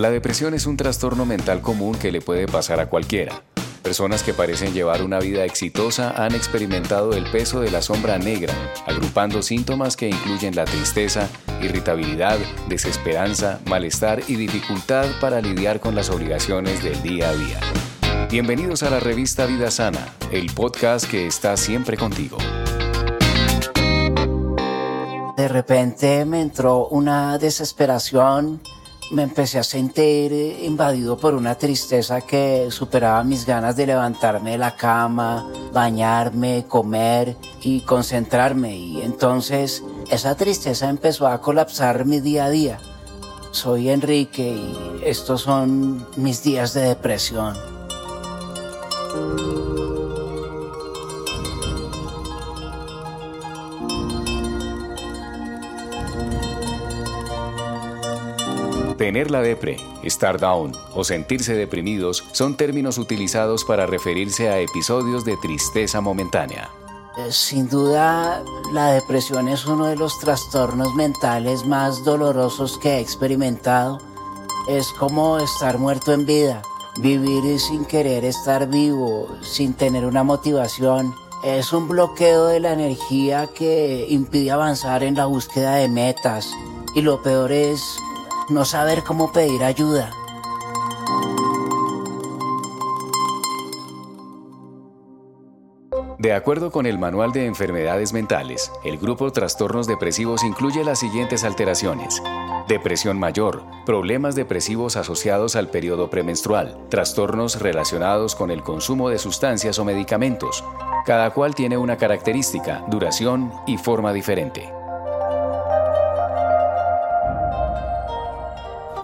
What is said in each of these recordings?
La depresión es un trastorno mental común que le puede pasar a cualquiera. Personas que parecen llevar una vida exitosa han experimentado el peso de la sombra negra, agrupando síntomas que incluyen la tristeza, irritabilidad, desesperanza, malestar y dificultad para lidiar con las obligaciones del día a día. Bienvenidos a la revista Vida Sana, el podcast que está siempre contigo. De repente me entró una desesperación me empecé a sentir invadido por una tristeza que superaba mis ganas de levantarme de la cama, bañarme, comer y concentrarme. Y entonces esa tristeza empezó a colapsar mi día a día. Soy Enrique y estos son mis días de depresión. Tener la depre, estar down o sentirse deprimidos son términos utilizados para referirse a episodios de tristeza momentánea. Eh, sin duda, la depresión es uno de los trastornos mentales más dolorosos que he experimentado. Es como estar muerto en vida, vivir sin querer estar vivo, sin tener una motivación. Es un bloqueo de la energía que impide avanzar en la búsqueda de metas. Y lo peor es no saber cómo pedir ayuda. De acuerdo con el Manual de Enfermedades Mentales, el grupo Trastornos Depresivos incluye las siguientes alteraciones. Depresión mayor, problemas depresivos asociados al periodo premenstrual, trastornos relacionados con el consumo de sustancias o medicamentos. Cada cual tiene una característica, duración y forma diferente.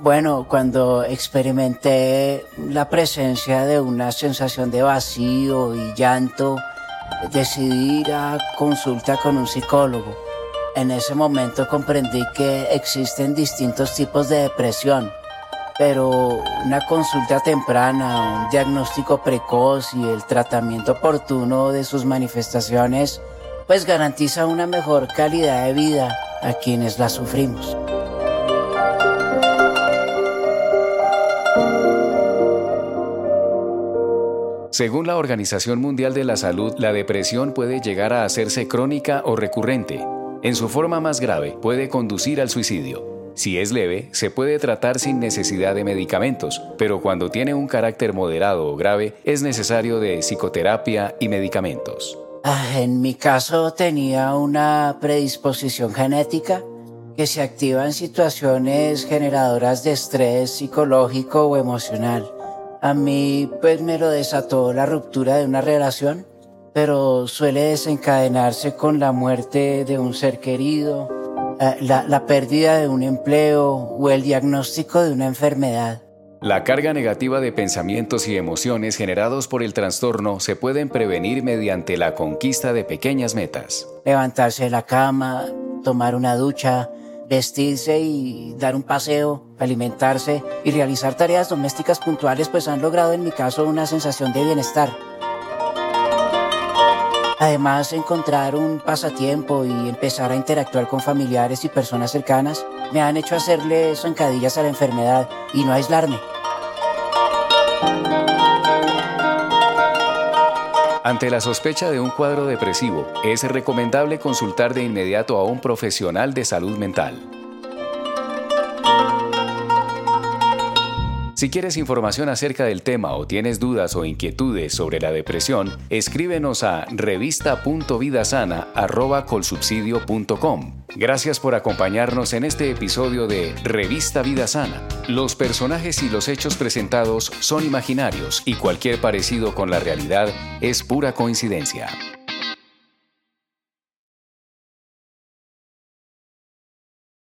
Bueno, cuando experimenté la presencia de una sensación de vacío y llanto, decidí ir a consulta con un psicólogo. En ese momento comprendí que existen distintos tipos de depresión, pero una consulta temprana, un diagnóstico precoz y el tratamiento oportuno de sus manifestaciones, pues garantiza una mejor calidad de vida a quienes la sufrimos. Según la Organización Mundial de la Salud, la depresión puede llegar a hacerse crónica o recurrente. En su forma más grave, puede conducir al suicidio. Si es leve, se puede tratar sin necesidad de medicamentos, pero cuando tiene un carácter moderado o grave, es necesario de psicoterapia y medicamentos. Ah, en mi caso tenía una predisposición genética que se activa en situaciones generadoras de estrés psicológico o emocional. A mí pues me lo desató la ruptura de una relación, pero suele desencadenarse con la muerte de un ser querido, eh, la, la pérdida de un empleo o el diagnóstico de una enfermedad. La carga negativa de pensamientos y emociones generados por el trastorno se pueden prevenir mediante la conquista de pequeñas metas. Levantarse de la cama, tomar una ducha, vestirse y dar un paseo, alimentarse y realizar tareas domésticas puntuales pues han logrado en mi caso una sensación de bienestar. Además, encontrar un pasatiempo y empezar a interactuar con familiares y personas cercanas me han hecho hacerle zancadillas a la enfermedad y no aislarme. Ante la sospecha de un cuadro depresivo, es recomendable consultar de inmediato a un profesional de salud mental. Si quieres información acerca del tema o tienes dudas o inquietudes sobre la depresión, escríbenos a revista.vidasana.colsubsidio.com. Gracias por acompañarnos en este episodio de Revista Vida Sana. Los personajes y los hechos presentados son imaginarios y cualquier parecido con la realidad es pura coincidencia.